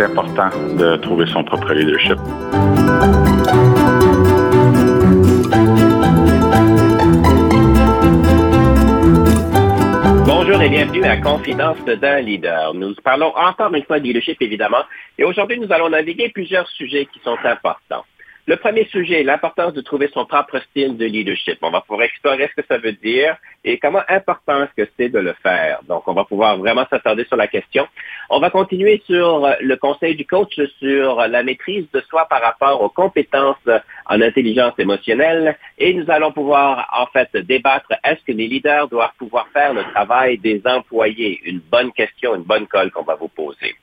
Est important de trouver son propre leadership. Bonjour et bienvenue à Confidence d'un leader. Nous parlons encore une fois de leadership, évidemment, et aujourd'hui, nous allons naviguer plusieurs sujets qui sont importants. Le premier sujet, l'importance de trouver son propre style de leadership. On va pouvoir explorer ce que ça veut dire et comment important est-ce que c'est de le faire. Donc, on va pouvoir vraiment s'attarder sur la question. On va continuer sur le conseil du coach sur la maîtrise de soi par rapport aux compétences en intelligence émotionnelle et nous allons pouvoir en fait débattre est-ce que les leaders doivent pouvoir faire le travail des employés? Une bonne question, une bonne colle qu'on va vous poser.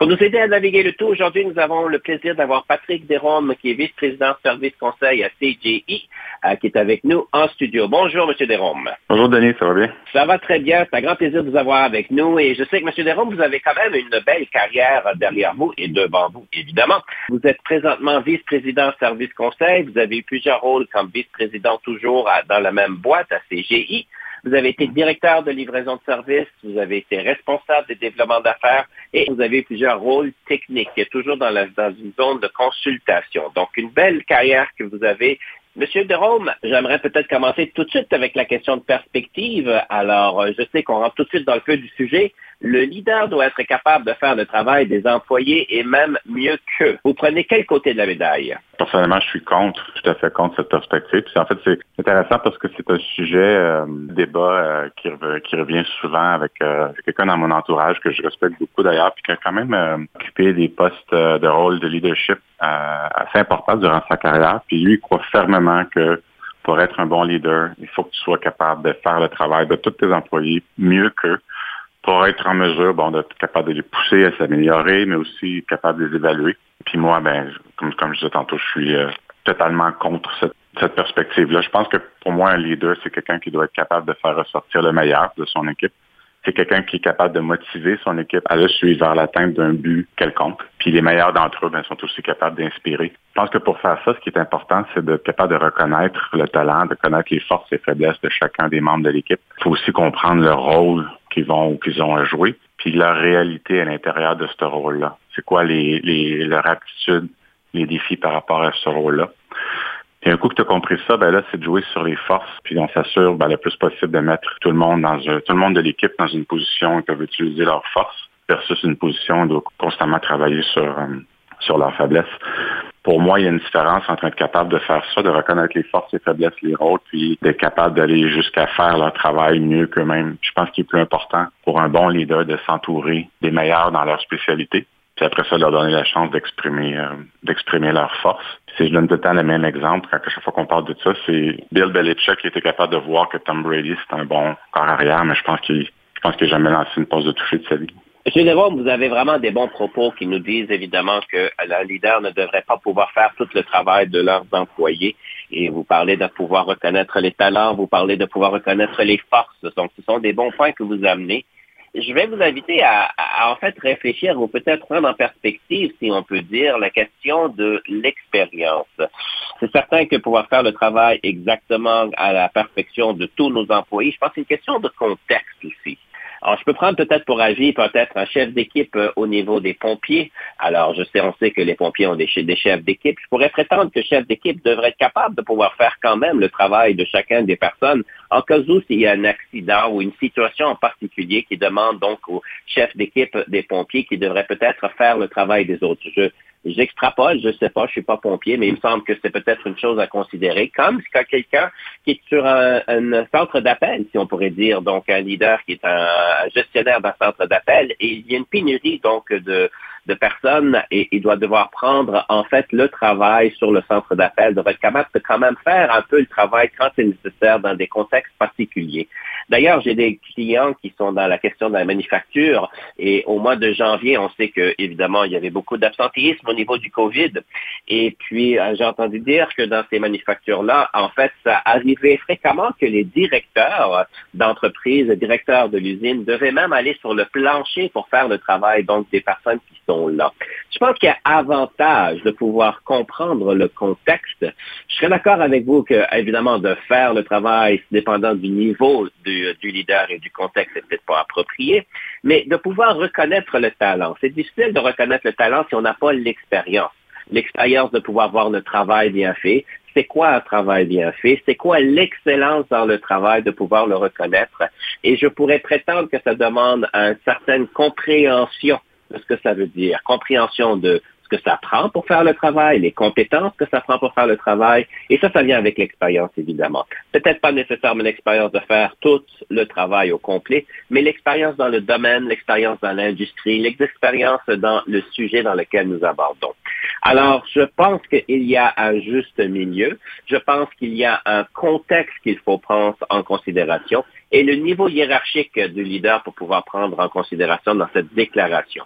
Pour nous aider à naviguer le tout, aujourd'hui, nous avons le plaisir d'avoir Patrick Desrômes, qui est vice-président service conseil à CGI, euh, qui est avec nous en studio. Bonjour, M. Desrômes. Bonjour, Denis, ça va bien? Ça va très bien. C'est un grand plaisir de vous avoir avec nous. Et je sais que, M. Desrômes, vous avez quand même une belle carrière derrière vous et devant vous, évidemment. Vous êtes présentement vice-président service conseil. Vous avez eu plusieurs rôles comme vice-président toujours dans la même boîte à CGI. Vous avez été directeur de livraison de services, vous avez été responsable des développements d'affaires et vous avez plusieurs rôles techniques, toujours dans, la, dans une zone de consultation. Donc, une belle carrière que vous avez Monsieur Derome, j'aimerais peut-être commencer tout de suite avec la question de perspective. Alors, je sais qu'on rentre tout de suite dans le feu du sujet. Le leader doit être capable de faire le travail des employés et même mieux qu'eux. Vous prenez quel côté de la médaille? Personnellement, je suis contre, tout à fait contre cette perspective. Puis en fait, c'est intéressant parce que c'est un sujet, euh, débat euh, qui, revient souvent avec euh, quelqu'un dans mon entourage que je respecte beaucoup d'ailleurs, puis qui a quand même euh, occupé des postes de rôle de leadership assez importants durant sa carrière. Puis lui, il croit fermement que pour être un bon leader, il faut que tu sois capable de faire le travail de tous tes employés mieux qu'eux pour être en mesure, bon, d'être capable de les pousser à s'améliorer, mais aussi capable de les évaluer. Puis moi, ben, comme, je disais tantôt, je suis euh, totalement contre cette, cette perspective-là. Je pense que pour moi, un leader, c'est quelqu'un qui doit être capable de faire ressortir le meilleur de son équipe c'est quelqu'un qui est capable de motiver son équipe à le suivre vers l'atteinte d'un but quelconque. Puis les meilleurs d'entre eux ben, sont aussi capables d'inspirer. Je pense que pour faire ça, ce qui est important, c'est d'être capable de reconnaître le talent, de connaître les forces et faiblesses de chacun des membres de l'équipe. Il faut aussi comprendre le rôle qu'ils vont qu'ils ont à jouer, puis leur réalité à l'intérieur de ce rôle-là. C'est quoi les, les, leurs aptitudes, les défis par rapport à ce rôle-là? Et un coup que tu as compris ça, ben là, c'est de jouer sur les forces, puis on s'assure ben, le plus possible de mettre tout le monde dans un, tout le monde de l'équipe dans une position où ils utiliser leurs forces versus une position où ils doivent constamment travailler sur, euh, sur leurs faiblesses. Pour moi, il y a une différence entre être capable de faire ça, de reconnaître les forces, les faiblesses, les rôles, puis d'être capable d'aller jusqu'à faire leur travail mieux qu'eux-mêmes. Je pense qu'il est plus important pour un bon leader de s'entourer des meilleurs dans leur spécialité, puis après ça, leur donner la chance d'exprimer euh, d'exprimer leurs forces. Si je donne tout le temps le même exemple, quand à chaque fois qu'on parle de ça, c'est Bill Belichick qui était capable de voir que Tom Brady, c'est un bon corps arrière, mais je pense qu'il je pense qu'il n'a jamais lancé une pause de toucher de sa vie. Monsieur Devon, vous avez vraiment des bons propos qui nous disent évidemment que la leader ne devrait pas pouvoir faire tout le travail de leurs employés. Et vous parlez de pouvoir reconnaître les talents, vous parlez de pouvoir reconnaître les forces. Donc, ce sont des bons points que vous amenez je vais vous inviter à, en fait réfléchir ou peut-être prendre en perspective, si on peut dire, la question de l'expérience. C'est certain que pouvoir faire le travail exactement à la perfection de tous nos employés, je pense que c'est une question de contexte aussi. Alors, je peux prendre peut-être pour agir peut-être un chef d'équipe euh, au niveau des pompiers. Alors, je sais, on sait que les pompiers ont des, chefs d'équipe. Je pourrais prétendre que chef d'équipe devrait être capable de pouvoir faire quand même le travail de chacun des personnes en cas où s'il y a un accident ou une situation en particulier qui demande donc au chef d'équipe des pompiers qui devrait peut-être faire le travail des autres. J'extrapole, je sais pas, je suis pas pompier, mais il me semble que c'est peut-être une chose à considérer, comme quand quelqu'un qui est sur un, centre d'appel, si on pourrait dire, donc un leader qui est un, gestionnaire d'un centre d'appel, et il y a une pénurie donc de, de personnes et il doit devoir prendre en fait le travail sur le centre d'appel, doit être capable de quand même faire un peu le travail quand c'est nécessaire dans des contextes particuliers. D'ailleurs, j'ai des clients qui sont dans la question de la manufacture et au mois de janvier, on sait que évidemment il y avait beaucoup d'absentéisme au niveau du Covid et puis euh, j'ai entendu dire que dans ces manufactures-là, en fait, ça arrivait fréquemment que les directeurs d'entreprise, les directeurs de l'usine devaient même aller sur le plancher pour faire le travail donc des personnes qui sont là. Je pense qu'il y a avantage de pouvoir comprendre le contexte. Je serais d'accord avec vous que, évidemment, de faire le travail dépendant du niveau du, du leader et du contexte, c'est peut-être pas approprié, mais de pouvoir reconnaître le talent. C'est difficile de reconnaître le talent si on n'a pas l'expérience l'expérience de pouvoir voir le travail bien fait, c'est quoi un travail bien fait, c'est quoi l'excellence dans le travail de pouvoir le reconnaître? Et je pourrais prétendre que ça demande une certaine compréhension de ce que ça veut dire, compréhension de que ça prend pour faire le travail, les compétences que ça prend pour faire le travail. Et ça, ça vient avec l'expérience, évidemment. Peut-être pas nécessairement l'expérience de faire tout le travail au complet, mais l'expérience dans le domaine, l'expérience dans l'industrie, l'expérience dans le sujet dans lequel nous abordons. Alors, je pense qu'il y a un juste milieu. Je pense qu'il y a un contexte qu'il faut prendre en considération et le niveau hiérarchique du leader pour pouvoir prendre en considération dans cette déclaration.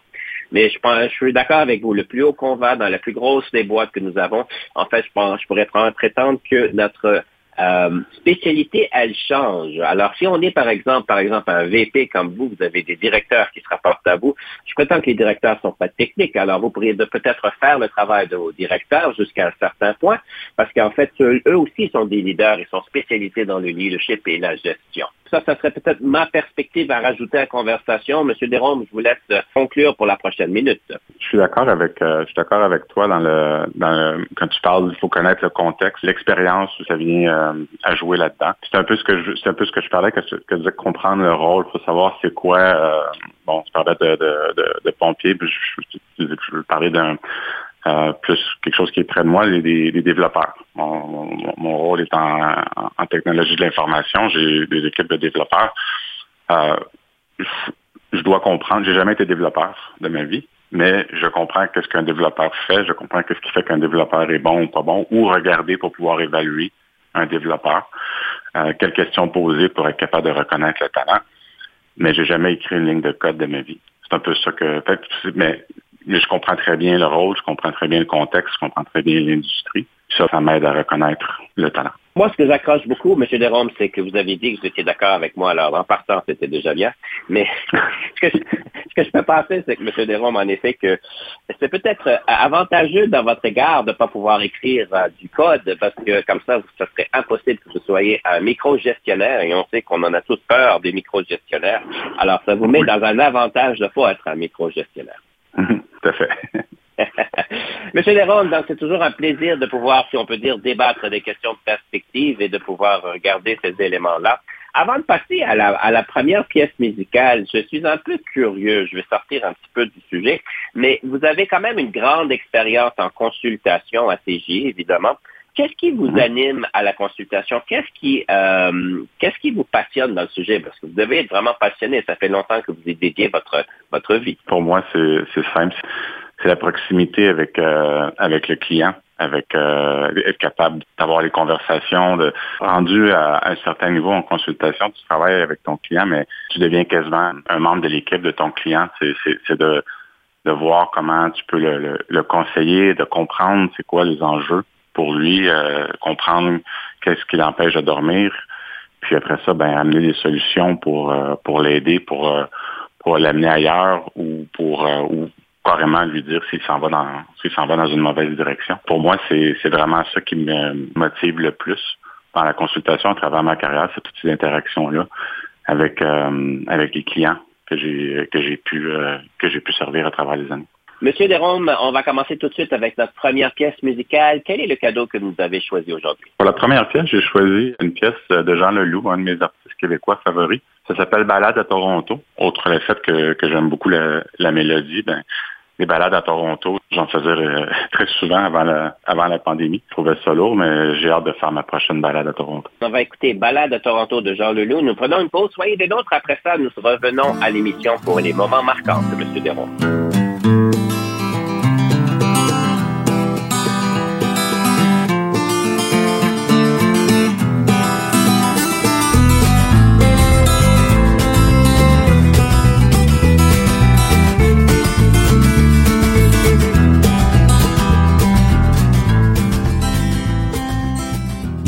Mais je, pense, je suis d'accord avec vous. Le plus haut qu'on va dans la plus grosse des boîtes que nous avons, en fait, je, pense, je pourrais prétendre que notre euh, spécialité, elle change. Alors, si on est, par exemple, par exemple, un VP comme vous, vous avez des directeurs qui se rapportent à vous, je prétends que les directeurs sont pas techniques. Alors, vous pourriez peut-être faire le travail de vos directeurs jusqu'à un certain point, parce qu'en fait, eux, aussi sont des leaders, ils sont spécialisés dans le leadership et la gestion. Ça, ça serait peut-être ma perspective à rajouter à la conversation. Monsieur Desrômes, je vous laisse conclure pour la prochaine minute. Je suis d'accord avec, euh, je suis d'accord avec toi dans le, quand tu parles, il faut connaître le contexte, l'expérience, ça vient euh, à jouer là-dedans. C'est un peu ce que je, c'est un peu ce que je parlais, que, de comprendre le rôle, faut savoir c'est quoi. Euh, bon, tu parlais de, de, de, de pompier, je, je, je, je parlais d'un euh, plus quelque chose qui est près de moi, les, les développeurs. Mon, mon, rôle est en, en technologie de l'information. J'ai des équipes de développeurs. Euh, je dois comprendre. J'ai jamais été développeur de ma vie, mais je comprends qu'est-ce qu'un développeur fait. Je comprends qu'est-ce qui fait qu'un développeur est bon ou pas bon, ou regarder pour pouvoir évaluer un développeur. Euh, quelles questions poser pour être capable de reconnaître le talent. Mais j'ai jamais écrit une ligne de code de ma vie. C'est un peu ça que. Mais je comprends très bien le rôle, je comprends très bien le contexte, je comprends très bien l'industrie. Ça, ça m'aide à reconnaître le talent. Moi, ce que j'accroche beaucoup, M. Derome, c'est que vous avez dit que vous étiez d'accord avec moi. Alors, en partant, c'était déjà bien. Mais ce, que je, ce que je peux penser, c'est que M. Derome, en effet, que c'est peut-être avantageux dans votre égard de ne pas pouvoir écrire euh, du code, parce que comme ça, ce serait impossible que vous soyez un micro-gestionnaire, et on sait qu'on en a tous peur des micro-gestionnaires. Alors, ça vous met dans un avantage de ne pas être un micro-gestionnaire. Tout à fait. Monsieur Léron, donc c'est toujours un plaisir de pouvoir, si on peut dire, débattre des questions de perspective et de pouvoir regarder ces éléments-là. Avant de passer à la, à la première pièce musicale, je suis un peu curieux, je vais sortir un petit peu du sujet, mais vous avez quand même une grande expérience en consultation à CJ, évidemment. Qu'est-ce qui vous anime à la consultation? Qu'est-ce qui, euh, qu'est-ce qui vous passionne dans le sujet? Parce que vous devez être vraiment passionné. Ça fait longtemps que vous y dédié votre, votre vie. Pour moi, c'est, c'est simple. C'est la proximité avec, euh, avec le client avec euh, être capable d'avoir les conversations, de rendu à, un certain niveau en consultation, tu travailles avec ton client, mais tu deviens quasiment un membre de l'équipe de ton client. C'est, c'est, c'est de, de voir comment tu peux le, le, le conseiller, de comprendre c'est quoi les enjeux pour lui, euh, comprendre qu'est-ce qui l'empêche de dormir, puis après ça, ben amener des solutions pour euh, pour l'aider, pour euh, pour l'amener ailleurs ou pour ou carrément lui dire s'il s'en va dans s'il s'en va dans une mauvaise direction. Pour moi, c'est c'est vraiment ça qui me motive le plus dans la consultation à travers ma carrière, c'est toutes ces interactions là avec avec les clients que j'ai que j'ai pu que j'ai pu servir à travers les années. Monsieur Desrômes, on va commencer tout de suite avec notre première pièce musicale. Quel est le cadeau que vous avez choisi aujourd'hui? Pour la première pièce, j'ai choisi une pièce de Jean Leloup, un de mes artistes québécois favoris. Ça s'appelle Balade à Toronto. Outre le fait que, j'aime beaucoup la, mélodie, ben, les balades à Toronto, j'en faisais euh, très souvent avant la, avant la pandémie. Je trouvais ça lourd, mais j'ai hâte de faire ma prochaine balade à Toronto. On va écouter Balade à Toronto de Jean Leloup. Nous prenons une pause. Soyez des nôtres. Après ça, nous revenons à l'émission pour les moments marquants de M. Desrômes.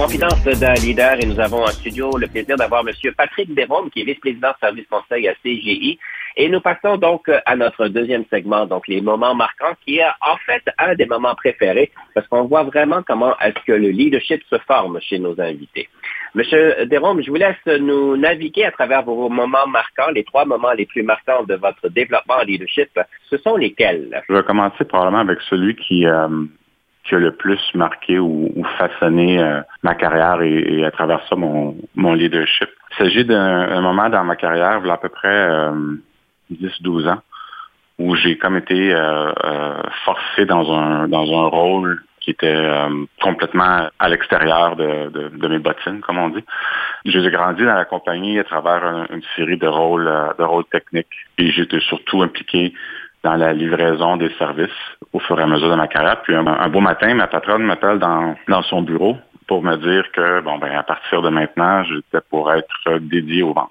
Confidence d'un leader et nous avons en studio le plaisir d'avoir M. Patrick Desrômes, qui est vice-président service conseil à CGI. Et nous passons donc à notre deuxième segment, donc les moments marquants, qui est en fait un des moments préférés, parce qu'on voit vraiment comment est-ce que le leadership se forme chez nos invités. Monsieur Desrômes, je vous laisse nous naviguer à travers vos moments marquants, les trois moments les plus marquants de votre développement en leadership. Ce sont lesquels? Je vais commencer probablement avec celui qui, euh, le plus marqué ou, façonné euh, ma carrière et, à travers ça mon, leadership. Il s'agit d'un moment dans ma carrière, il y a à peu près 10-12 euh, ans, où j'ai comme été euh, forcé dans un dans un rôle qui était complètement à l'extérieur de, de, mes bottines, comme on dit. J'ai grandi dans la compagnie à travers une série de rôles de rôles techniques et j'étais surtout impliqué dans la livraison des services au fur et à mesure de ma carrière. Puis un, beau matin, ma patronne m'appelle dans, dans son bureau pour me dire que bon ben à partir de maintenant, j'étais pour être dédié aux ventes.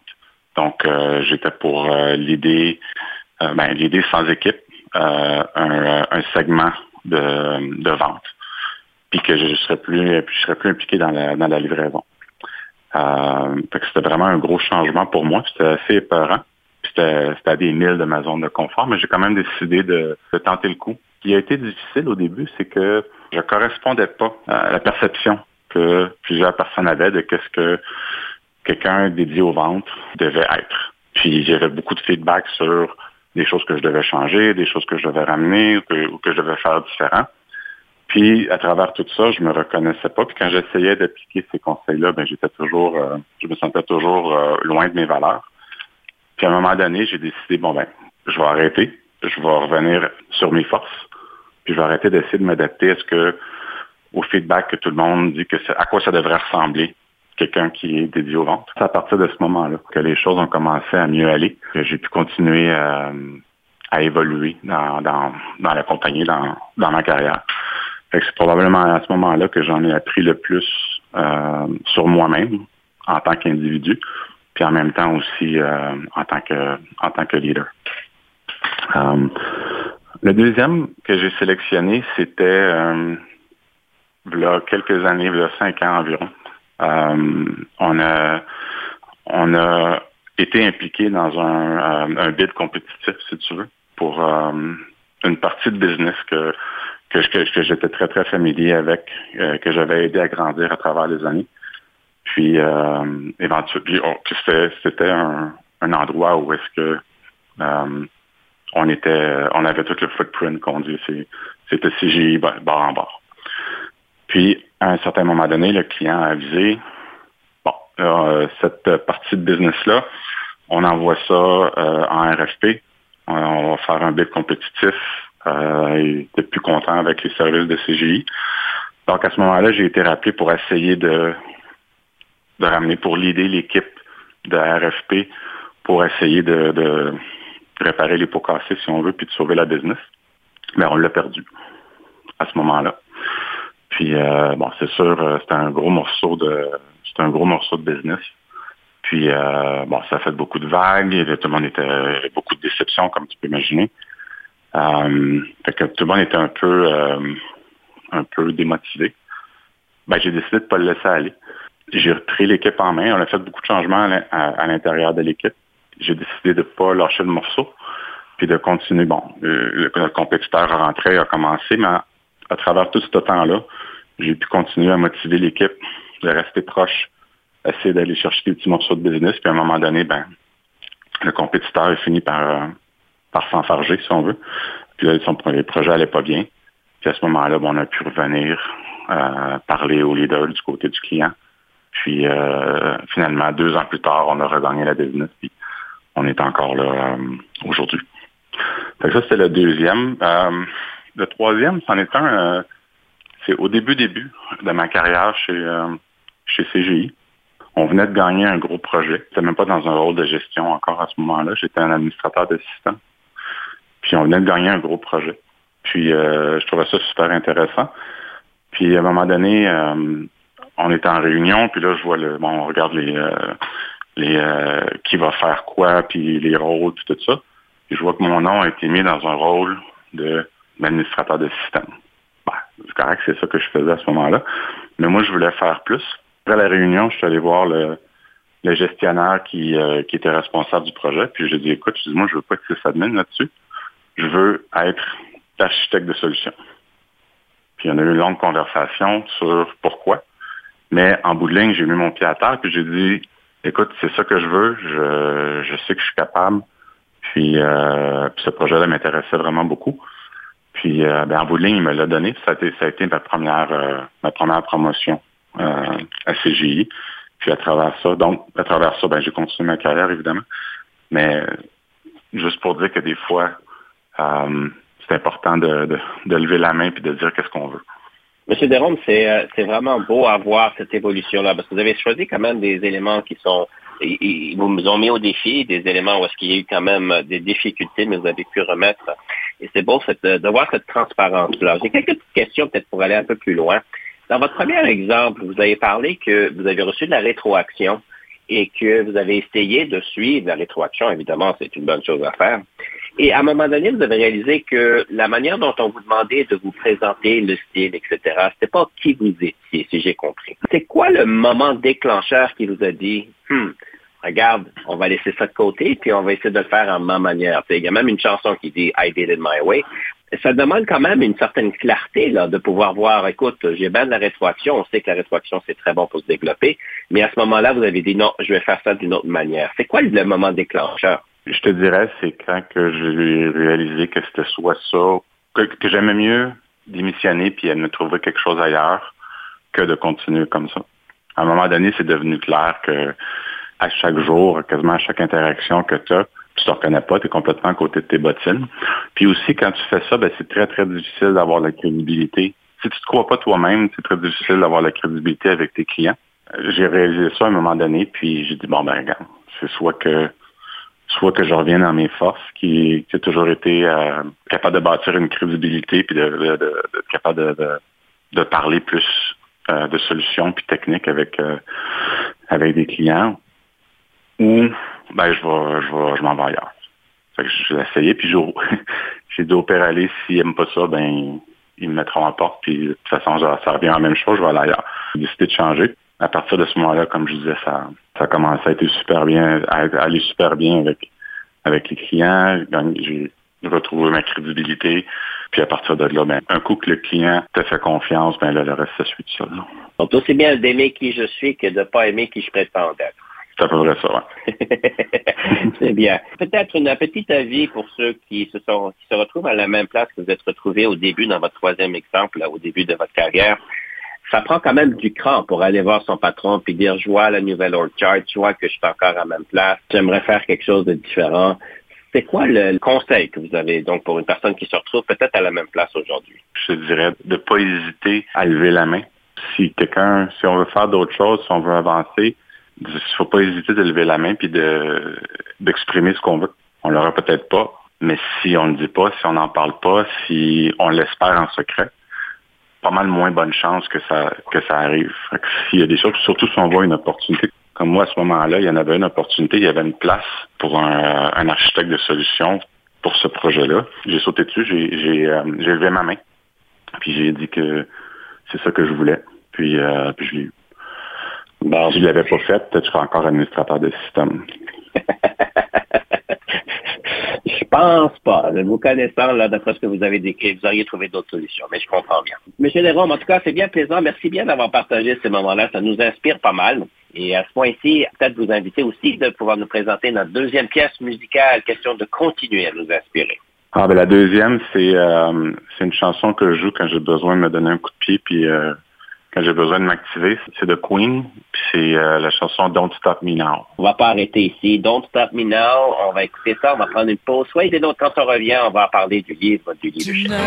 Donc euh, j'étais pour euh, l'idée, euh, ben, l'idée sans équipe, un, un, segment de, de vente, puis que je serais plus, je serais plus impliqué dans la, dans la livraison. Euh, c'était vraiment un gros changement pour moi. C'était assez épeurant. C'était à des milles de ma zone de confort, mais j'ai quand même décidé de, tenter le coup. Ce qui a été difficile au début, c'est que je correspondais pas à la perception que plusieurs personnes avaient de qu'est-ce que quelqu'un dédié aux ventes devait être. Puis j'avais beaucoup de feedback sur des choses que je devais changer, des choses que je devais ramener ou que, je devais faire différent. Puis à travers tout ça, je me reconnaissais pas. Puis quand j'essayais d'appliquer ces conseils-là, ben j'étais toujours, euh, je me sentais toujours euh, loin de mes valeurs. Puis à un moment donné, j'ai décidé, bon ben, je vais arrêter, je vais revenir sur mes forces, puis je vais arrêter d'essayer de m'adapter à ce que, au feedback que tout le monde dit que à quoi ça devrait ressembler quelqu'un qui est dédié aux ventes. C'est à partir de ce moment-là que les choses ont commencé à mieux aller, que j'ai pu continuer à, évoluer dans, dans, dans la compagnie, dans, dans ma carrière. C'est probablement à ce moment-là que j'en ai appris le plus euh, sur moi-même en tant qu'individu, puis en même temps aussi euh, en tant que en tant que leader. Euh, le deuxième que j'ai sélectionné, c'était euh, il y a quelques années, a cinq ans environ. on a on a été impliqué dans un, un bid compétitif, si tu veux, pour une partie de business que que, que j'étais très, très familier avec, que j'avais aidé à grandir à travers les années. Puis, euh, éventuellement, c'était un, un, endroit où est-ce que euh, on était, on avait tout le footprint qu'on dit. C'était CGI bord en bord. Puis, à un certain moment donné, le client a avisé, bon, euh, cette partie de business-là, on envoie ça euh, en RFP. On, va faire un bid compétitif. Euh, il était plus content avec les services de CGI. Donc, à ce moment-là, j'ai été rappelé pour essayer de de ramener pour l'aider l'équipe de RFP pour essayer de, réparer les pots cassés, si on veut, puis de sauver la business. Mais on l'a perdu à ce moment-là. Puis euh, bon, c'est sûr, euh, c'était un gros morceau de un gros morceau de business. Puis euh, bon, ça a fait beaucoup de vagues, tout le monde était beaucoup de déceptions, comme tu peux imaginer. fait que tout le monde était un peu un peu démotivé. Ben, j'ai décidé de ne pas le laisser aller. J'ai repris l'équipe en main. On a fait beaucoup de changements à, l'intérieur de l'équipe. J'ai décidé de ne pas lâcher le morceau, puis de continuer. Bon, le, compétiteur a rentré, a commencé, mais à, travers tout ce temps-là, j'ai pu continuer à motiver l'équipe de rester proche, essayer d'aller chercher des petits morceaux de business. Puis à un moment donné, ben, le compétiteur a fini par, euh, par s'enfarger, si on veut. Puis là, son, les projets n'allaient pas bien. Puis à ce moment-là, on a pu revenir euh, parler au leader du côté du client puis euh, finalement, deux ans plus tard, on a regagné la business, puis on est encore là euh, aujourd'hui. ça, c'était le deuxième. Euh, le troisième, c'en est un, c'est au début, début de ma carrière chez, chez CGI. On venait de gagner un gros projet. J'étais même pas dans un rôle de gestion encore à ce moment-là. J'étais un administrateur d'assistant. Puis on venait de gagner un gros projet. Puis euh, je trouvais ça super intéressant. Puis à un moment donné, euh, on était en réunion, puis là je vois le, bon, on regarde les, euh, les qui va faire quoi, puis les rôles, puis tout ça. Puis je vois que mon nom a été mis dans un rôle de d'administrateur de système. Ben, c'est correct, c'est ça que je faisais à ce moment-là. Mais moi, je voulais faire plus. Après la réunion, je suis allé voir le, le gestionnaire qui, qui était responsable du projet. Puis je lui ai dit, écoute, je dis, moi, je veux pas être sysadmin là-dessus. Je veux être architecte de solution. Puis on a eu une longue conversation sur pourquoi. Mais en bout de ligne, j'ai mis mon pied à terre, puis j'ai dit, écoute, c'est ça que je veux, je, je sais que je suis capable. Puis, euh, ce projet-là m'intéressait vraiment beaucoup. Puis euh, ben, en bout de ligne, il me l'a donné. Ça a été, ça a été ma première euh, ma première promotion euh, à CGI. Puis à travers ça, donc à travers ça, ben j'ai continué ma carrière évidemment. Mais juste pour dire que des fois, c'est important de, lever la main et de dire qu'est-ce qu'on veut. Monsieur Derome, euh, c'est vraiment beau à cette évolution-là, parce que vous avez choisi quand même des éléments qui sont ils vous ont mis au défi des éléments où est-ce qu'il y a eu quand même des difficultés, mais vous avez pu remettre. Et c'est beau de voir cette transparence-là. J'ai quelques questions peut-être pour aller un peu plus loin. Dans votre premier exemple, vous avez parlé que vous avez reçu de la rétroaction et que vous avez essayé de suivre la rétroaction. Évidemment, c'est une bonne chose à faire. Et à un moment donné, vous avez réalisé que la manière dont on vous demandait de vous présenter, le style, etc., c'était pas qui vous étiez, si j'ai compris. C'est quoi le moment déclencheur qui vous a dit, hmm, regarde, on va laisser ça de côté, puis on va essayer de le faire en ma manière. Il y a même une chanson qui dit I did it my way. ça demande quand même une certaine clarté là, de pouvoir voir, écoute, j'ai bien de la rétroaction, on sait que la rétroaction, c'est très bon pour se développer, mais à ce moment-là, vous avez dit non, je vais faire ça d'une autre manière. C'est quoi le moment déclencheur? Je te dirais, c'est quand que j'ai réalisé que c'était soit ça, que, j'aimais mieux démissionner puis me trouver quelque chose ailleurs que de continuer comme ça. À un moment donné, c'est devenu clair que à chaque jour, quasiment à chaque interaction que tu as, tu te reconnais pas, tu es complètement à côté de tes bottines. Puis aussi, quand tu fais ça, ben, c'est très, très difficile d'avoir la crédibilité. Si tu te crois pas toi-même, c'est très difficile d'avoir la crédibilité avec tes clients. J'ai réalisé ça à un moment donné, puis j'ai dit, bon, ben, regarde, c'est soit que soit que je revienne à mes forces, qui, qui a toujours été euh, capable de bâtir une crédibilité, puis de, de, de, capable de, de, parler plus euh, de solutions puis techniques avec euh, avec des clients, ou ben je vais je vais je m'en vais ailleurs. Fait que je vais essayer, puis j'ai dit au aller, s'ils n'aiment pas ça, ben ils me mettront en porte, puis de toute façon, ça revient à la même chose, je vais aller ailleurs. J'ai décidé de changer à partir de ce moment-là, comme je disais, ça, ça a commencé à être super bien, à aller super bien avec, avec les clients. J'ai retrouvé ma crédibilité. Puis à partir de là, ben, un coup que le client te fait confiance, ben là, le reste, ça suit tout ça. Donc, aussi bien d'aimer qui je suis que de ne pas aimer qui je prétends être. C'est à peu près ça, C'est bien. Peut-être une petite avis pour ceux qui se sont, qui se retrouvent à la même place que vous êtes retrouvés au début dans votre troisième exemple, au début de votre carrière ça prend quand même du cran pour aller voir son patron puis dire je vois la nouvelle org chart, je vois que je suis encore à la même place, j'aimerais faire quelque chose de différent. C'est quoi le conseil que vous avez donc pour une personne qui se retrouve peut-être à la même place aujourd'hui? Je dirais de ne pas hésiter à lever la main. Si quelqu'un, si on veut faire d'autres choses, si on veut avancer, il ne faut pas hésiter de lever la main puis de d'exprimer ce qu'on veut. On l'aura peut-être pas, mais si on ne le dit pas, si on n'en parle pas, si on l'espère en secret, pas mal moins bonne chance que ça que ça arrive. S'il y a des choses, surtout si on voit une opportunité, comme moi à ce moment-là, il y en avait une opportunité, il y avait une place pour un, un architecte de solution pour ce projet-là. J'ai sauté dessus, j'ai euh, levé ma main, puis j'ai dit que c'est ça que je voulais, puis, euh, puis je l'ai eu. Si je l'avais pas fait, peut-être je serais encore administrateur de système. Pense pas. Vous connaissant, là, d'après ce que vous avez décrit, vous auriez trouvé d'autres solutions, mais je comprends bien. Monsieur Jérôme, en tout cas, c'est bien plaisant. Merci bien d'avoir partagé ces moments-là. Ça nous inspire pas mal. Et à ce point-ci, peut-être vous inviter aussi de pouvoir nous présenter notre deuxième pièce musicale, question de continuer à nous inspirer. Ah ben la deuxième, c'est euh, c'est une chanson que je joue quand j'ai besoin de me donner un coup de pied, puis euh, quand j'ai besoin de m'activer, c'est de Queen, puis c'est euh, la chanson Don't Stop Me Now. On va pas arrêter ici. Don't Stop Me Now, on va écouter ça, on va prendre une pause. Soyez des nôtres quand on revient, on va parler du livre du leadership. Tonight,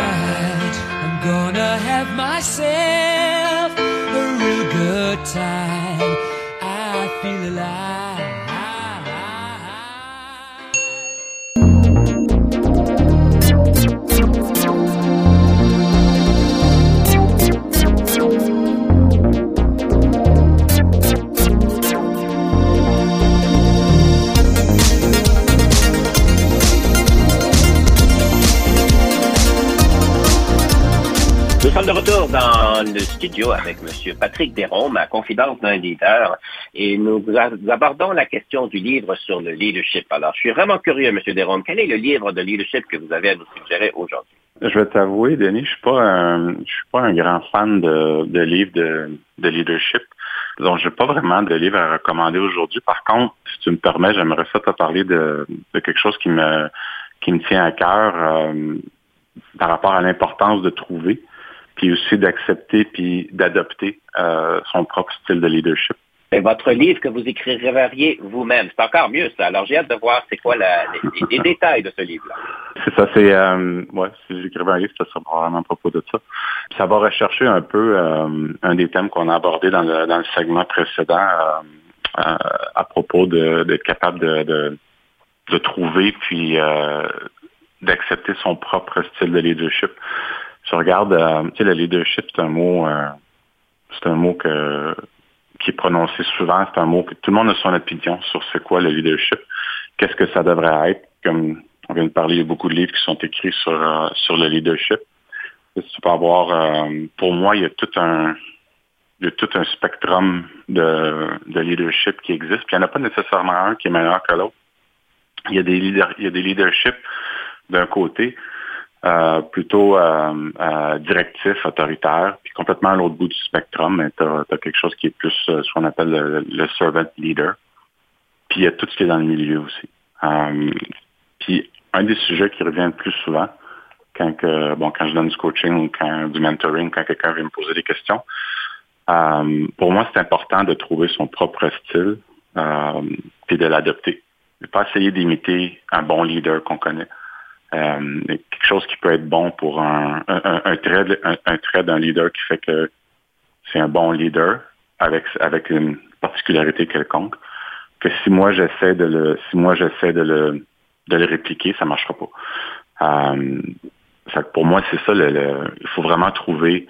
I'm gonna have myself a real good time. I feel alive. Sommes de retour dans le studio avec M. Patrick Desron, ma confidence d'un leader, et nous abordons la question du livre sur le leadership. Alors, je suis vraiment curieux, M. Desron, quel est le livre de leadership que vous avez à nous suggérer aujourd'hui? Je vais t'avouer, Denis, je suis je suis pas un grand fan de, de livres de, de leadership. Donc, j'ai pas vraiment de livre à recommander aujourd'hui. Par contre, si tu me permets, j'aimerais ça te parler de, de quelque chose qui me, qui me tient à cœur euh, par rapport à l'importance de trouver puis aussi d'accepter puis d'adopter euh, son propre style de leadership. Et votre livre que vous écririez vous-même, c'est encore mieux ça. Alors j'ai hâte de voir c'est quoi la, les, détails de ce livre-là. C'est ça, c'est euh, ouais, si j'écrivais un livre, ça serait probablement à propos de ça. Ça va rechercher un peu euh, un des thèmes qu'on a abordé dans le, dans le segment précédent à propos d'être capable de, de, de, trouver puis d'accepter son propre style de leadership je regarde, euh, tu sais, le leadership, c'est un mot, euh, c'est un mot que, qui est prononcé souvent. C'est un mot que tout le monde a son opinion sur ce quoi le leadership. Qu'est-ce que ça devrait être? Comme on vient de parler, il y a beaucoup de livres qui sont écrits sur euh, sur le leadership. tu pour moi, il y a tout un il tout un spectrum de, de leadership qui existe. Puis il n'y en a pas nécessairement un qui est meilleur que l'autre. Il y a des leaders, il y a des leaderships d'un côté, euh, plutôt euh, euh, directif, autoritaire, puis complètement à l'autre bout du spectrum, tu as, quelque chose qui est plus ce qu'on appelle le, servant leader. Puis il y a tout ce qui est dans le milieu aussi. puis un des sujets qui revient le plus souvent, quand que, bon, quand je donne du coaching ou quand du mentoring, quand quelqu'un vient me poser des questions, pour moi, c'est important de trouver son propre style puis de l'adopter. Ne pas essayer d'imiter un bon leader qu'on connaît. Euh, quelque chose qui peut être bon pour un, un, trait, un, trait d'un leader qui fait que c'est un bon leader avec, avec une particularité quelconque, que si moi j'essaie de le si moi j'essaie de le de le répliquer, ça marchera pas. Euh, pour moi, c'est ça, le, il faut vraiment trouver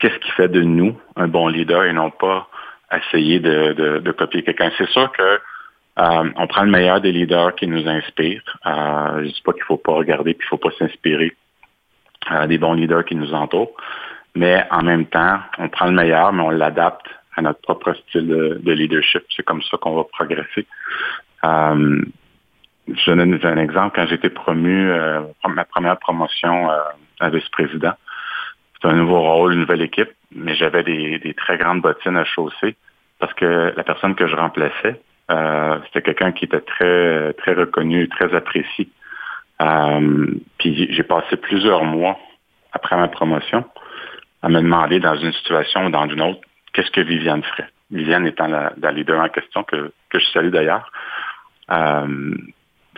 qu'est-ce qui fait de nous un bon leader et non pas essayer de, de, de copier quelqu'un. C'est sûr que euh, on prend le meilleur des leaders qui nous inspirent. Euh, je dis pas qu'il faut pas regarder qu'il faut pas s'inspirer euh, des bons leaders qui nous entourent, mais en même temps, on prend le meilleur, mais on l'adapte à notre propre style de, leadership. C'est comme ça qu'on va progresser. Euh, je donne un exemple. Quand j'étais promu, euh, ma première promotion euh, à vice-président, c'était un nouveau rôle, une nouvelle équipe, mais j'avais des, des très grandes bottines à chausser parce que la personne que je remplaçais, euh, c'était quelqu'un qui était très, très reconnu, très apprécié. Euh, puis j'ai passé plusieurs mois après ma promotion à me demander dans une situation ou dans une autre, qu'est-ce que Viviane ferait? Viviane étant la, leader en question, que, que je salue d'ailleurs. Euh,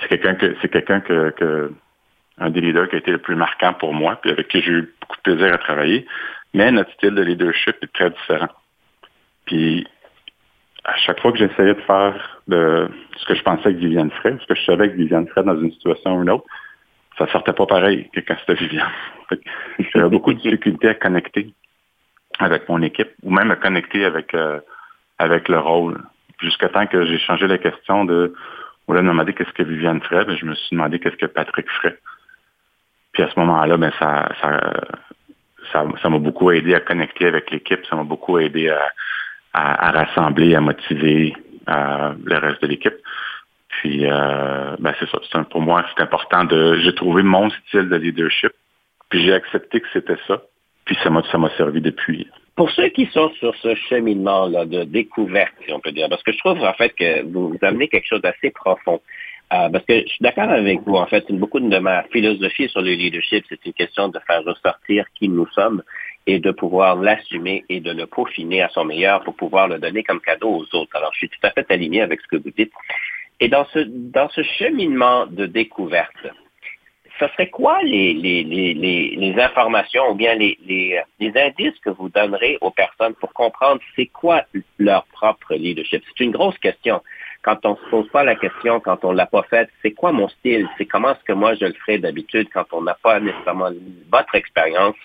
c'est quelqu'un que c'est quelqu'un que, que un des leaders qui a été le plus marquant pour moi, puis avec qui j'ai eu beaucoup de plaisir à travailler. Mais notre style de leadership est très différent. Puis à chaque fois que j'essayais de faire de ce que je pensais que Viviane ferait, ce que je savais que Viviane ferait dans une situation ou une autre, ça sortait pas pareil que quand c'était Viviane. J'avais beaucoup de difficultés à connecter avec mon équipe ou même à connecter avec euh, avec le rôle. Jusqu'à temps que j'ai changé la question de au lieu de me demander qu'est-ce que Viviane ferait, ben, je me suis demandé qu'est-ce que Patrick ferait. Puis à ce moment-là, ben ça ça ça m'a beaucoup aidé à connecter avec l'équipe, ça m'a beaucoup aidé à rassembler, à motiver euh, le reste de l'équipe. Puis, euh, ben c'est ça. pour moi, c'est important de. J'ai trouvé mon style de leadership, puis j'ai accepté que c'était ça. Puis ça m'a ça m'a servi depuis. Pour ceux qui sont sur ce cheminement-là de découverte, si on peut dire, parce que je trouve en fait que vous, vous amenez quelque chose d'assez profond. Euh, parce que je suis d'accord avec vous, en fait, beaucoup de ma philosophie sur le leadership, c'est une question de faire ressortir qui nous sommes et de pouvoir l'assumer et de le peaufiner à son meilleur pour pouvoir le donner comme cadeau aux autres. Alors, je suis tout à fait aligné avec ce que vous dites. Et dans ce, dans ce cheminement de découverte, ce serait quoi les, les, les, les, informations ou bien les, les, indices que vous donnerez aux personnes pour comprendre c'est quoi leur propre leadership? C'est une grosse question. Quand on se pose pas la question, quand on l'a pas faite, c'est quoi mon style? C'est comment est-ce que moi je le ferais d'habitude quand on n'a pas nécessairement votre expérience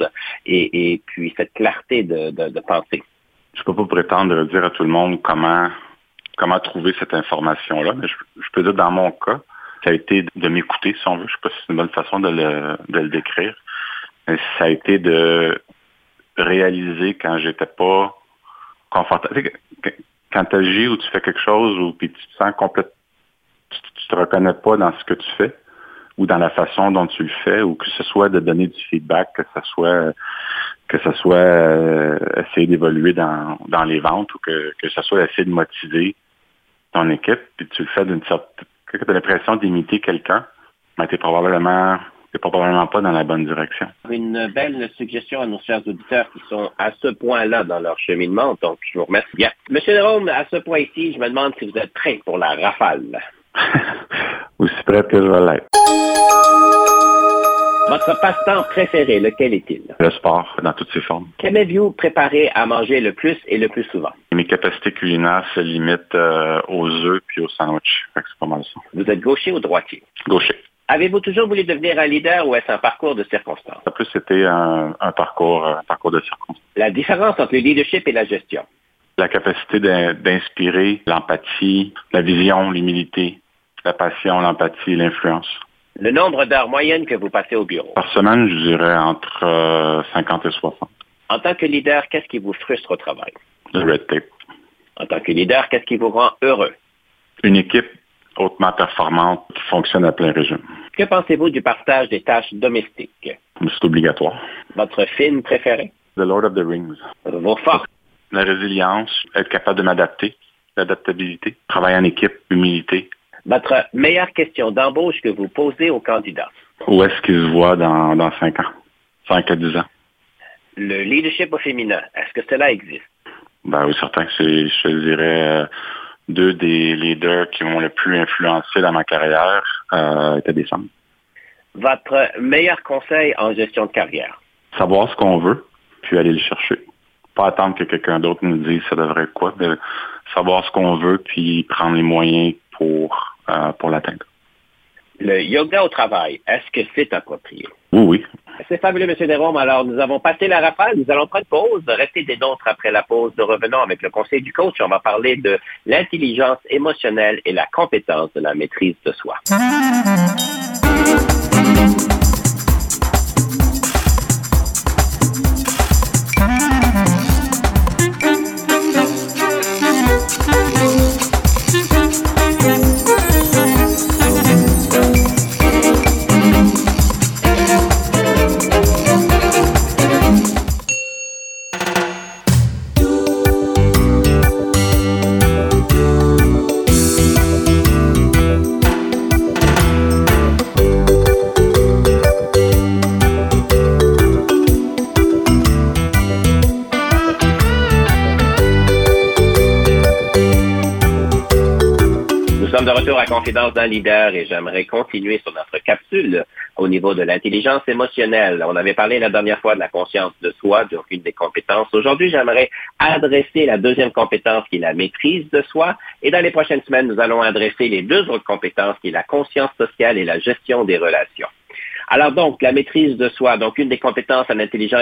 et, puis cette clarté de, de, pensée? Je peux pas prétendre dire à tout le monde comment comment trouver cette information-là, mais je, peux dire dans mon cas, ça a été de m'écouter, si on veut. Je sais pas si c'est une bonne façon de le, de le décrire. Ça a été de réaliser quand j'étais pas confortable. Quand tu agis ou tu fais quelque chose ou puis tu te sens complètement tu, te reconnais pas dans ce que tu fais ou dans la façon dont tu le fais, ou que ce soit de donner du feedback, que ce soit que ce soit euh, essayer d'évoluer dans, dans les ventes ou que, que ce soit essayer de motiver ton équipe, puis tu le fais d'une certaine que tu as l'impression d'imiter quelqu'un, mais tu n'es probablement, probablement pas dans la bonne direction. Une belle suggestion à nos chers auditeurs qui sont à ce point-là dans leur cheminement, donc je vous remercie bien. Monsieur Jérôme, à ce point-ci, je me demande si vous êtes prêt pour la rafale. Aussi prêt que je vais l'être. Votre passe-temps préféré, lequel est-il? Le sport, dans toutes ses formes. Qu'aimez-vous préparer à manger le plus et le plus souvent? Mes capacités culinaires se limitent euh, aux œufs puis aux sandwichs. C'est pas mal ça. Vous êtes gaucher ou droitier? Gaucher. Avez-vous toujours voulu devenir un leader ou est-ce un parcours de circonstances? Ça plus été un, parcours, un parcours de circonstances. La différence entre le leadership et la gestion? La capacité d'inspirer, l'empathie, la vision, l'humilité, la passion, l'empathie, l'influence. Le nombre d'heures moyennes que vous passez au bureau? Par semaine, je dirais entre 50 euh, et 60. En tant que leader, qu'est-ce qui vous frustre au travail? Le red tape. En tant que leader, qu'est-ce qui vous rend heureux? Une équipe hautement performante qui fonctionne à plein régime. Que pensez-vous du partage des tâches domestiques? C'est obligatoire. Votre film préféré? The Lord of the Rings. Vos forces? La résilience, être capable de m'adapter, l'adaptabilité, travailler en équipe, humilité, votre meilleure question d'embauche que vous posez aux candidats. Où est-ce qu'ils se voient dans, dans 5 ans, 5 à 10 ans? Le leadership au féminin, est-ce que cela existe? Ben oui, certain. C'est, je dirais, euh, deux des leaders qui m'ont le plus influencé dans ma carrière euh, étaient des femmes. Votre meilleur conseil en gestion de carrière? Savoir ce qu'on veut, puis aller le chercher. Pas attendre que quelqu'un d'autre nous dise ça devrait être quoi, mais savoir ce qu'on veut, puis prendre les moyens pour euh, pour l'atteindre. Le yoga au travail, est-ce que c'est approprié? Oui, oui. C'est fabuleux, M. Desromes. Alors, nous avons passé la rafale. Nous allons prendre pause. Restez des nôtres après la pause. Nous revenons avec le conseil du coach. On va parler de l'intelligence émotionnelle et la compétence de la maîtrise de soi. Retour à Confidence d'un leader et j'aimerais continuer sur notre capsule au niveau de l'intelligence émotionnelle. On avait parlé la dernière fois de la conscience de soi, donc une des compétences. Aujourd'hui, j'aimerais adresser la deuxième compétence qui est la maîtrise de soi. Et dans les prochaines semaines, nous allons adresser les deux autres compétences qui est la conscience sociale et la gestion des relations. Alors donc, la maîtrise de soi, donc une des compétences en intelligence,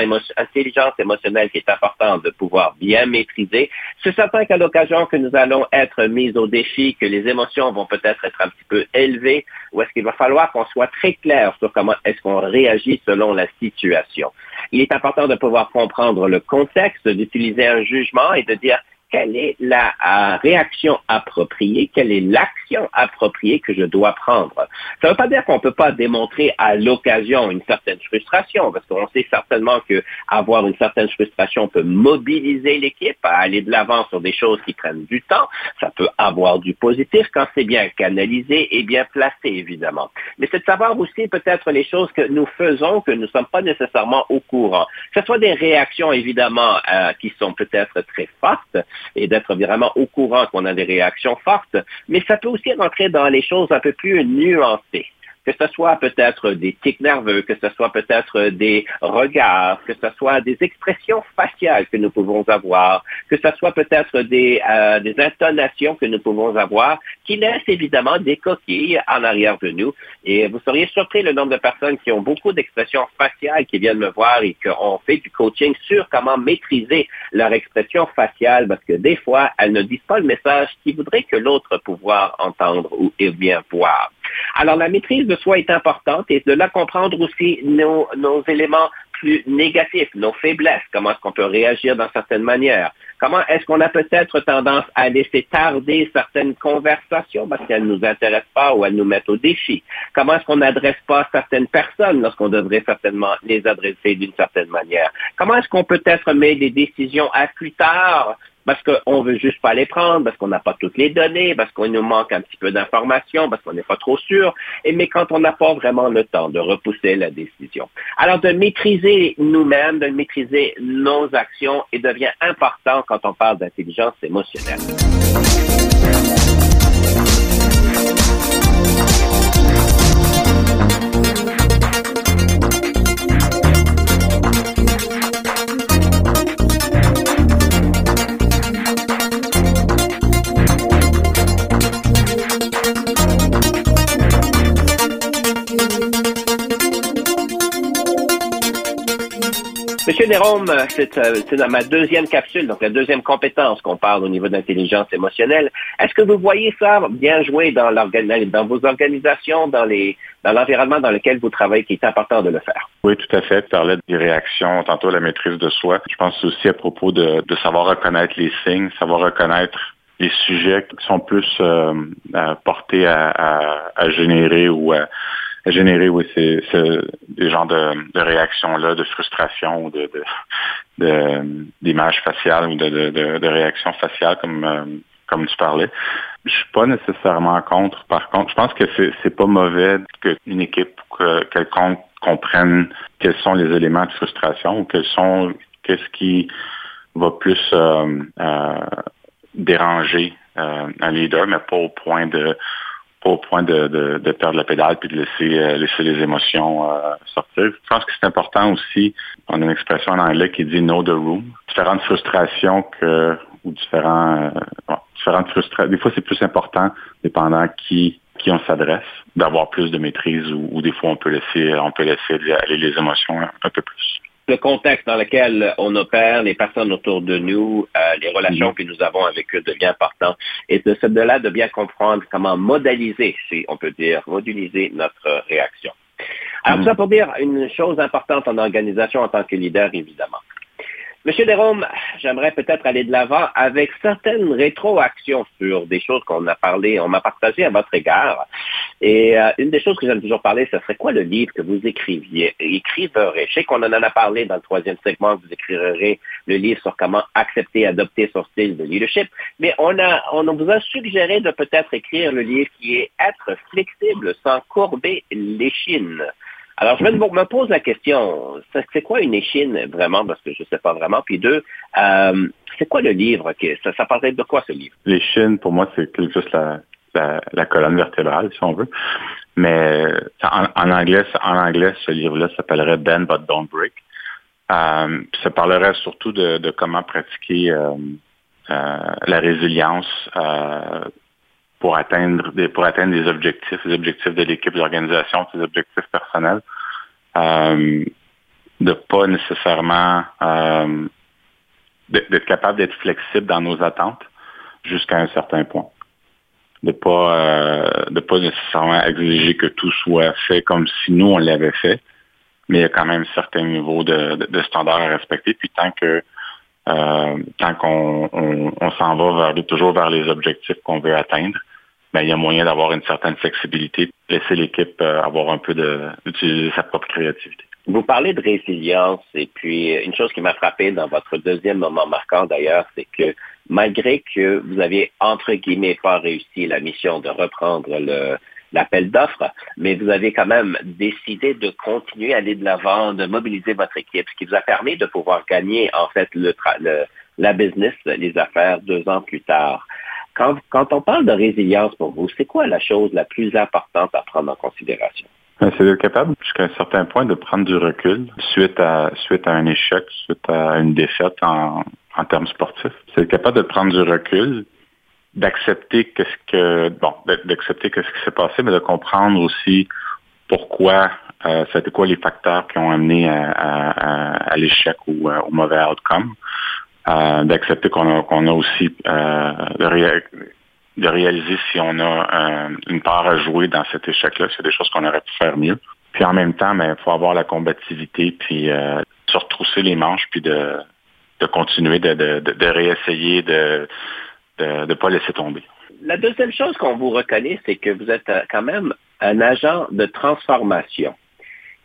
émotionnelle qui est importante de pouvoir bien maîtriser. C'est certain qu'à l'occasion que nous allons être mis au défi, que les émotions vont peut-être être un petit peu élevées, ou est-ce qu'il va falloir qu'on soit très clair sur comment est-ce qu'on réagit selon la situation. Il est important de pouvoir comprendre le contexte, d'utiliser un jugement et de dire quelle est la euh, réaction appropriée, quelle est l'action appropriée que je dois prendre. Ça ne veut pas dire qu'on ne peut pas démontrer à l'occasion une certaine frustration, parce qu'on sait certainement que avoir une certaine frustration peut mobiliser l'équipe à aller de l'avant sur des choses qui prennent du temps. Ça peut avoir du positif quand c'est bien canalisé et bien placé, évidemment. Mais c'est de savoir aussi peut-être les choses que nous faisons que nous ne sommes pas nécessairement au courant. Que ce soit des réactions, évidemment, euh, qui sont peut-être très fortes, et d'être vraiment au courant qu'on a des réactions fortes, mais ça peut aussi rentrer dans les choses un peu plus nuancées. Que ce soit peut-être des tics nerveux, que ce soit peut-être des regards, que ce soit des expressions faciales que nous pouvons avoir, que ce soit peut-être des, euh, des intonations que nous pouvons avoir, qui laissent évidemment des coquilles en arrière de nous. Et vous seriez surpris le nombre de personnes qui ont beaucoup d'expressions faciales qui viennent me voir et qui ont fait du coaching sur comment maîtriser leur expression faciale parce que des fois, elles ne disent pas le message qu'ils voudraient que l'autre pouvoir entendre ou bien voir. Alors, la maîtrise de soi est importante et de la comprendre aussi nos, nos éléments plus négatifs, nos faiblesses, comment est-ce qu'on peut réagir dans certaines manières, comment est-ce qu'on a peut-être tendance à laisser tarder certaines conversations parce qu'elles ne nous intéressent pas ou elles nous mettent au défi, comment est-ce qu'on n'adresse pas certaines personnes lorsqu'on devrait certainement les adresser d'une certaine manière, comment est-ce qu'on peut-être met des décisions à plus tard parce qu'on veut juste pas les prendre, parce qu'on n'a pas toutes les données, parce qu'on nous manque un petit peu d'informations, parce qu'on n'est pas trop sûr, et mais quand on n'a pas vraiment le temps de repousser la décision. Alors de maîtriser nous-mêmes, de maîtriser nos actions, et devient important quand on parle d'intelligence émotionnelle. Monsieur c'est dans ma deuxième capsule, donc la deuxième compétence qu'on parle au niveau d'intelligence émotionnelle. Est-ce que vous voyez ça bien joué dans, dans vos organisations, dans les dans l'environnement dans lequel vous travaillez, qui est important de le faire? Oui, tout à fait. Tu parlais des réactions, tantôt la maîtrise de soi. Je pense aussi à propos de, savoir reconnaître les signes, savoir reconnaître les sujets qui sont plus euh, portés à, à, générer ou à générer oui, c'est des genres de, de réactions-là, de frustration, de, de, d'images faciales ou de, de, de, réactions faciales comme euh, comme tu parlais. Je suis pas nécessairement contre. Par contre, je pense que c'est, c'est pas mauvais qu'une équipe que, quelconque comprenne quels sont les éléments de frustration ou quels sont qu'est-ce qui va plus euh, euh, déranger un leader, mais pas au point de pas au point de, de, de, perdre la pédale puis de laisser, euh, laisser les émotions euh, sortir. Je pense que c'est important aussi. On a une expression en anglais qui dit know the room. Différentes frustrations que ou différents euh, différentes frustrations. Des fois, c'est plus important, dépendant qui qui on s'adresse, d'avoir plus de maîtrise ou, ou, des fois on peut laisser on peut laisser aller les émotions un peu plus le contexte dans lequel on opère, les personnes autour de nous, euh, les relations mhm. que nous avons avec eux devient important. Et de ce de là de bien comprendre comment modéliser, si on peut dire, moduliser notre réaction. Alors, mhm. ça pour dire une chose importante en organisation en tant que leader, évidemment. Monsieur Derome, j'aimerais peut-être aller de l'avant avec certaines rétroactions sur des choses qu'on a parlé, on m'a partagé à votre égard. Et euh, une des choses que j'aime toujours parler, ce serait quoi le livre que vous écriviez, écriverez? Je sais qu'on en a parlé dans le troisième segment, vous écrirez le livre sur comment accepter adopter son style de leadership, mais on a, on vous a suggéré de peut-être écrire le livre qui est être flexible sans courber l'échine. Alors, je me pose la question, c'est quoi une échine vraiment, parce que je ne sais pas vraiment. Puis deux, euh, c'est quoi le livre? Ça, ça parlait de quoi ce livre? L'échine, pour moi, c'est juste la, colonne vertébrale, si on veut. Mais en, anglais, en anglais, ce livre-là s'appellerait Ben But Don't Break. Euh, ça parlerait surtout de, comment pratiquer euh, la résilience pour atteindre des pour atteindre des objectifs, les objectifs de l'équipe d'organisation, des objectifs personnels, euh, de pas nécessairement euh, d'être capable d'être flexible dans nos attentes jusqu'à un certain point. De pas euh, de pas nécessairement exiger que tout soit fait comme si nous on l'avait fait, mais il y a quand même un certain niveau de, de, standards à respecter. Puis tant que euh, tant qu'on on, s'en va vers toujours vers les objectifs qu'on veut atteindre, ben, il y a moyen d'avoir une certaine flexibilité, laisser l'équipe euh, avoir un peu de d'utiliser sa propre créativité. Vous parlez de résilience et puis une chose qui m'a frappé dans votre deuxième moment marquant d'ailleurs, c'est que malgré que vous avez entre guillemets pas réussi la mission de reprendre le l'appel d'offres, mais vous avez quand même décidé de continuer à aller de l'avant, de mobiliser votre équipe, ce qui vous a permis de pouvoir gagner en fait le, le la business, les affaires deux ans plus tard. Quand, quand on parle de résilience pour vous, c'est quoi la chose la plus importante à prendre en considération? Ben, c'est d'être capable, jusqu'à un certain point, de prendre du recul suite à suite à un échec, suite à une défaite en, en termes sportifs. C'est capable de prendre du recul, d'accepter qu'est-ce que bon, d'accepter qu'est-ce qui s'est passé, mais de comprendre aussi pourquoi euh, c'était quoi les facteurs qui ont amené à, à, à l'échec ou euh, au mauvais outcome. Euh, d'accepter qu'on a, a aussi euh, de, de, réaliser si on a une part à jouer dans cet échec-là, c'est des choses qu'on aurait pu faire mieux. Puis en même temps, il faut avoir la combativité, puis se retrousser les manches, puis de, de continuer de, de, de réessayer, de ne de, pas laisser tomber. La deuxième chose qu'on vous reconnaît, c'est que vous êtes quand même un agent de transformation.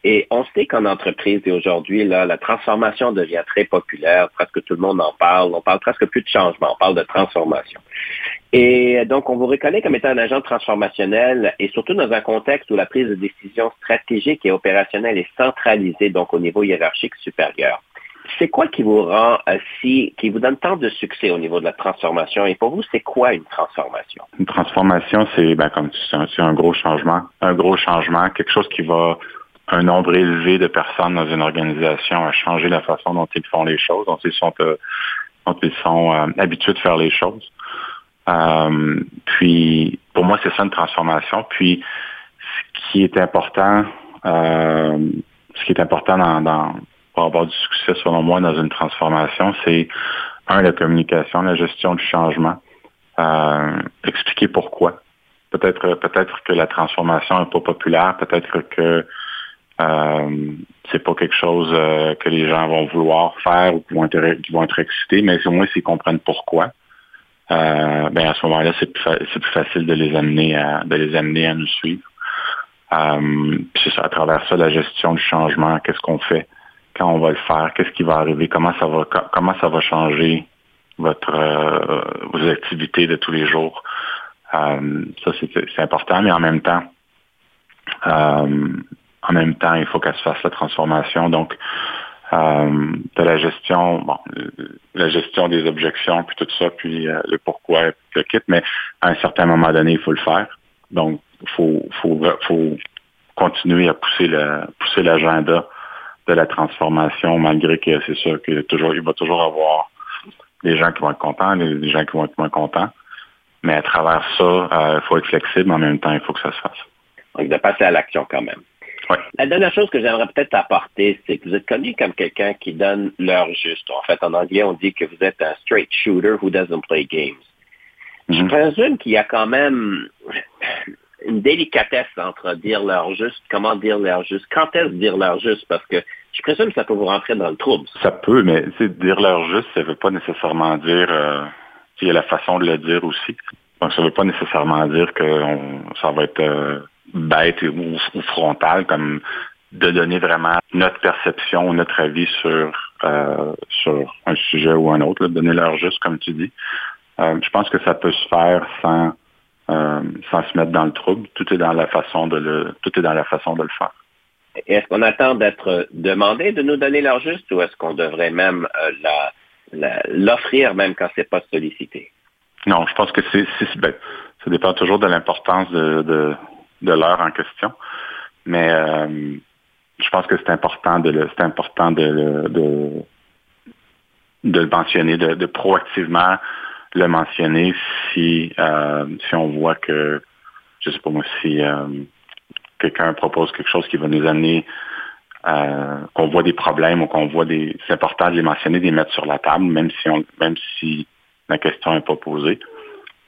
Et on sait qu'en entreprise et aujourd'hui, la transformation devient très populaire. Presque tout le monde en parle. On parle presque plus de changement. On parle de transformation. Et donc, on vous reconnaît comme étant un agent transformationnel et surtout dans un contexte où la prise de décision stratégique et opérationnelle est centralisée, donc au niveau hiérarchique supérieur. C'est quoi qui vous rend si, qui vous donne tant de succès au niveau de la transformation? Et pour vous, c'est quoi une transformation? Une transformation, c'est, ben, comme c'est un gros changement. Un gros changement, quelque chose qui va un nombre élevé de personnes dans une organisation à changer la façon dont ils font les choses, dont ils sont, euh, dont ils sont euh, habitués de faire les choses. Euh, puis, pour moi, c'est ça une transformation. Puis, ce qui est important, ce qui est important dans, dans, pour avoir du succès, selon moi, dans une transformation, c'est un, la communication, la gestion du changement, expliquer pourquoi. Peut-être peut-être que la transformation n'est pas populaire, peut-être que euh, c'est pas quelque chose euh, que les gens vont vouloir faire ou qui vont être, excités, mais au moins s'ils comprennent pourquoi, euh, ben à ce moment-là, c'est plus, facile de les amener à de les amener à nous suivre. Euh, c'est à travers ça, la gestion du changement, qu'est-ce qu'on fait, quand on va le faire, qu'est-ce qui va arriver, comment ça va comment ça va changer votre euh, vos activités de tous les jours. Ça, c'est, important, mais en même temps, en même temps, il faut qu'elle se fasse la transformation. Donc, euh, de la gestion, bon, la gestion des objections, puis tout ça, puis euh, le pourquoi, le kit, mais à un certain moment donné, il faut le faire. Donc, il faut, faut, faut continuer à pousser pousser l'agenda de la transformation, malgré que c'est sûr qu'il toujours, il va toujours avoir des gens qui vont être contents, des gens qui vont être moins contents. Mais à travers ça, euh, il faut être flexible, en même temps, il faut que ça se fasse. Donc, de passer à l'action quand même. La dernière chose que j'aimerais peut-être apporter, c'est que vous êtes connu comme quelqu'un qui donne l'heure juste. En fait, en anglais, on dit que vous êtes un straight shooter who doesn't play games. Je mhm. présume qu'il y a quand même une délicatesse entre dire l'heure juste, comment dire l'heure juste, quand est-ce dire l'heure juste, parce que je présume que ça peut vous rentrer dans le trouble. Ça peut, mais dire l'heure juste, ça ne veut pas nécessairement dire euh, il y a la façon de le dire aussi. Donc, ça ne veut pas nécessairement dire que ça va être euh, bête ou, frontale, comme de donner vraiment notre perception, notre avis sur euh, sur un sujet ou un autre, de donner leur juste, comme tu dis. Euh, je pense que ça peut se faire sans euh, sans se mettre dans le trouble. Tout est dans la façon de le tout est dans la façon de le faire. Est-ce qu'on attend d'être demandé de nous donner leur juste ou est-ce qu'on devrait même l'offrir même quand c'est pas sollicité? Non, je pense que c'est, ben, ça dépend toujours de l'importance de, de l'heure en question. Mais euh, je pense que c'est important de le, c'est important de, de, de le mentionner, de, de, proactivement le mentionner si euh, si on voit que je sais pas moi si euh, quelqu'un propose quelque chose qui va nous amener qu'on voit des problèmes ou qu'on voit des c'est important de les mentionner, de les mettre sur la table, même si on même si la question n'est pas posée.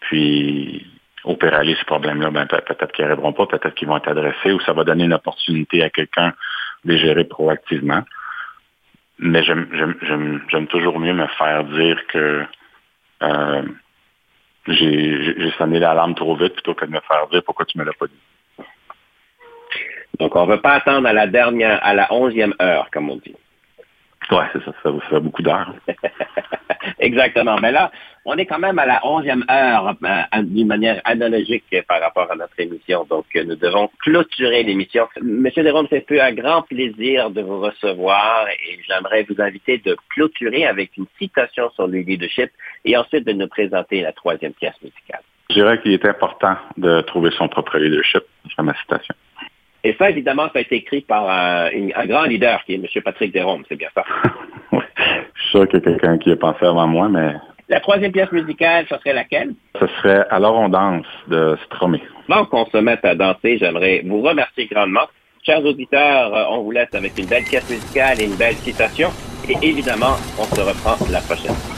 Puis opérer ce problème-là, ben, peut-être qu'ils n'arriveront pas, peut-être qu'ils vont être adressés ou ça va donner une opportunité à quelqu'un de les gérer proactivement. Mais j'aime toujours mieux me faire dire que euh, j'ai sonné l'alarme trop vite plutôt que de me faire dire pourquoi tu ne me l'as pas dit. Donc, on ne veut pas attendre à la dernière, à la onzième heure, comme on dit. Oui, c'est ça, ça, fait beaucoup d'heures. Exactement. Mais là, on est quand même à la onzième heure euh, d'une manière analogique par rapport à notre émission. Donc, euh, nous devons clôturer l'émission. Monsieur Derome, c'est un grand plaisir de vous recevoir et j'aimerais vous inviter de clôturer avec une citation sur le leadership et ensuite de nous présenter la troisième pièce musicale. Je dirais qu'il est important de trouver son propre leadership. C'est ma citation. Et ça, évidemment, ça a été écrit par un, grand leader qui est M. Patrick Derome, c'est bien ça. Je suis sûr qu'il y a quelqu'un qui a pensé avant moi, mais la troisième pièce musicale, ce serait laquelle? Ce serait Alors on danse de Stromae. Avant qu'on se mette à danser, j'aimerais vous remercier grandement. Chers auditeurs, euh, on vous laisse avec une belle pièce musicale et une belle citation. Et évidemment, on se reprend la prochaine.